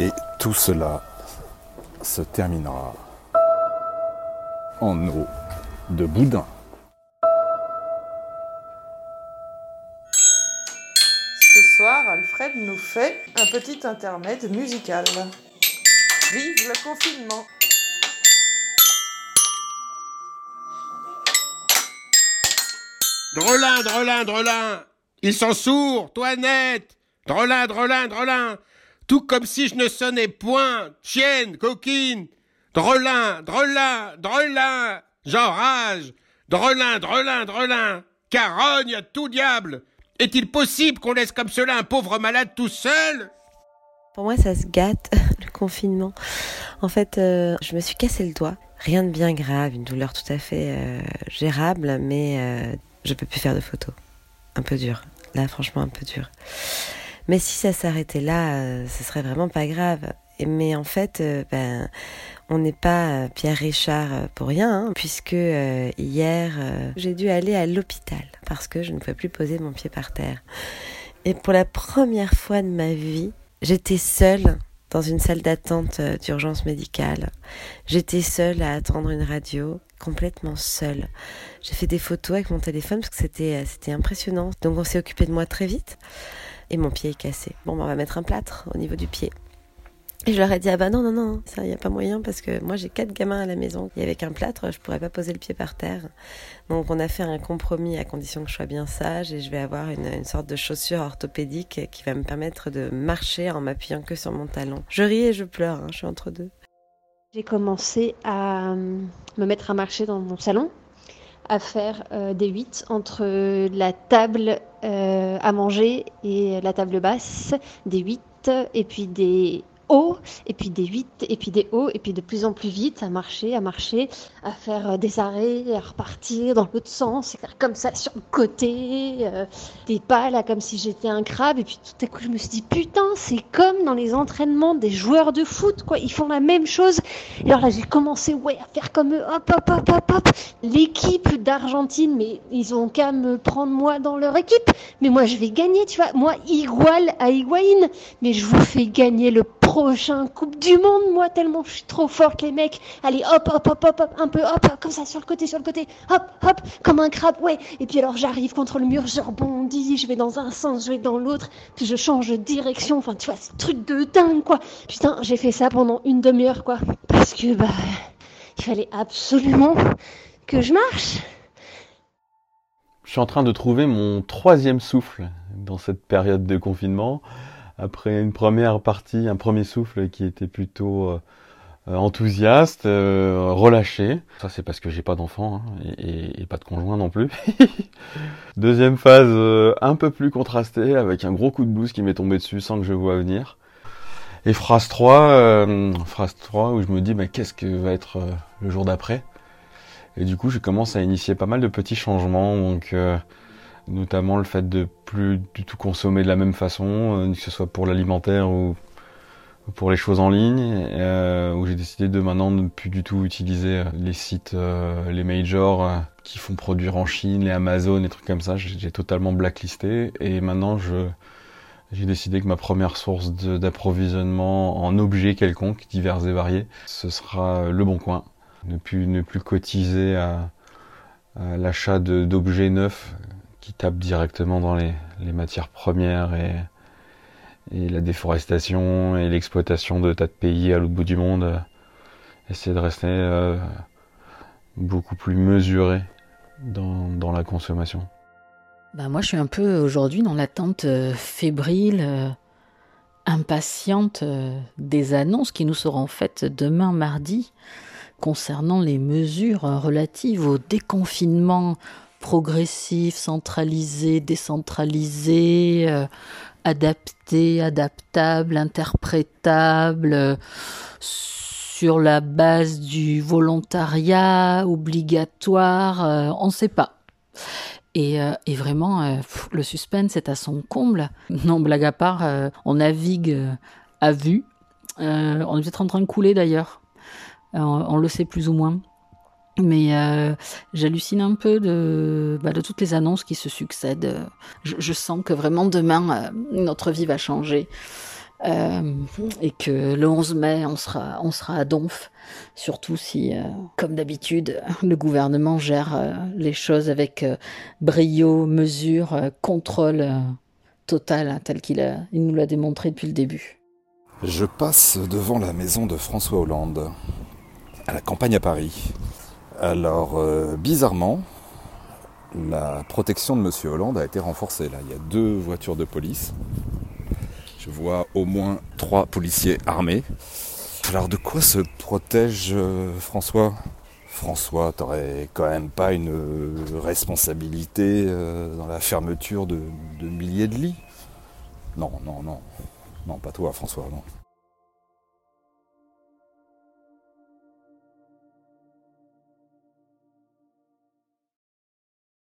Et tout cela se terminera en eau de boudin. Ce soir, Alfred nous fait un petit intermède musical. Vive le confinement Drelin, drelin, drelin Ils sont sourds, toi net Drelin, drelin, drelin Tout comme si je ne sonnais point Chienne, coquine Drelin, drelin, drelin J'enrage Drelin, drelin, drelin Carogne à tout diable Est-il possible qu'on laisse comme cela un pauvre malade tout seul? Pour moi, ça se gâte, le confinement. En fait, euh, je me suis cassé le doigt. Rien de bien grave, une douleur tout à fait euh, gérable, mais euh, je peux plus faire de photos. Un peu dur. Là, franchement, un peu dur. Mais si ça s'arrêtait là, euh, ce serait vraiment pas grave. Mais en fait, euh, ben, on n'est pas euh, Pierre Richard pour rien, hein, puisque hier, j'ai dû aller à l'hôpital parce que je ne pouvais plus poser mon pied par terre. Et pour la première fois de ma vie, j'étais seule dans une salle d'attente d'urgence médicale. J'étais seule à attendre une radio, complètement seule. J'ai fait des photos avec mon téléphone parce que c'était impressionnant. Donc on s'est occupé de moi très vite et mon pied est cassé. Bon, ben, on va mettre un plâtre au niveau du pied. Et je leur ai dit, ah bah non, non, non, ça, il n'y a pas moyen parce que moi j'ai quatre gamins à la maison et avec un plâtre, je pourrais pas poser le pied par terre. Donc on a fait un compromis à condition que je sois bien sage et je vais avoir une, sorte de chaussure orthopédique qui va me permettre de marcher en m'appuyant que sur mon talon. Je ris et je pleure, hein, je suis entre deux. J'ai commencé à euh, me mettre à marcher dans mon salon, à faire euh, des 8 entre la table euh, à manger et la table basse, des 8 et puis des et puis des 8 et puis des hauts, et puis de plus en plus vite à marcher, à marcher, à faire euh, des arrêts, à repartir dans l'autre sens, comme ça sur le côté, euh, des pas là comme si j'étais un crabe, et puis tout à coup je me suis dit putain, c'est comme dans les entraînements des joueurs de foot, quoi, ils font la même chose. Et alors là, j'ai commencé ouais, à faire comme eux, hop, hop, hop, hop, hop. L'équipe d'Argentine, mais ils ont qu'à me prendre moi dans leur équipe. Mais moi, je vais gagner, tu vois. Moi, Igual à Higuaín. Mais je vous fais gagner le prochain Coupe du Monde, moi, tellement je suis trop forte, les mecs. Allez, hop, hop, hop, hop, hop, un peu, hop, comme ça, sur le côté, sur le côté. Hop, hop, comme un crabe, ouais. Et puis alors, j'arrive contre le mur, je rebondis, je vais dans un sens, je vais dans l'autre. Puis je change de direction. Enfin, tu vois, un truc de dingue, quoi. Putain, j'ai fait ça pendant une demi-heure, quoi. Parce que, bah, il fallait absolument que je marche. Je suis en train de trouver mon troisième souffle dans cette période de confinement. Après une première partie, un premier souffle qui était plutôt euh, euh, enthousiaste, euh, relâché. Ça c'est parce que j'ai pas d'enfant hein, et, et- pas de conjoint non plus. Deuxième phase euh, un peu plus contrastée avec un gros coup de blues qui m'est tombé dessus sans que je vois venir. Et phrase 3, euh, phrase 3 où je me dis mais qu'est-ce que va être euh, le jour d'après? Et du coup, je commence à initier pas mal de petits changements, donc notamment le fait de plus du tout consommer de la même façon, euh, que ce soit pour l'alimentaire ou ou pour les choses en ligne, euh, où j'ai décidé de maintenant ne plus du tout utiliser euh, les sites, les majors qui font produire en Chine, les Amazon, les trucs comme ça. J'ai totalement blacklisté. Et maintenant j'ai décidé que ma première source d'approvisionnement en objets quelconques, divers et variés, ce sera le Bon Coin. Ne plus, ne plus cotiser à, l'achat d'objets neufs qui tapent directement dans les, matières premières et, la déforestation et l'exploitation de tas de pays à l'autre bout du monde. euh, Essayer de rester euh, beaucoup plus mesuré dans, la consommation. Bah moi, je suis un peu aujourd'hui dans l'attente euh, fébrile, impatiente des annonces qui nous seront faites demain mardi concernant les mesures relatives au déconfinement progressif, centralisé, décentralisé, euh, adapté, adaptable, interprétable, euh, sur la base du volontariat obligatoire, euh, on ne sait pas. Et, vraiment, le suspense est à son comble. Non, blague à part, on navigue à vue. On est peut-être en train de couler d'ailleurs. On le sait plus ou moins. Mais euh, j'hallucine un peu de, bah, de toutes les annonces qui se succèdent. Je, sens que vraiment demain, euh, notre vie va changer. Euh, et que le 11 mai, on sera, on à Donf, surtout si, comme d'habitude, le gouvernement gère les choses avec brio, mesure, contrôle total, hein, tel qu'il il nous l'a démontré depuis le début. Je passe devant la maison de François Hollande, à la campagne à Paris. Alors, bizarrement, la protection de Monsieur Hollande a été renforcée. Là, il y a deux voitures de police je vois au moins trois policiers armés. Alors de quoi se protège euh, François? François, t'aurais quand même pas une euh, responsabilité euh, dans la fermeture de milliers de lits? Non, non, non. Non, pas toi François, non.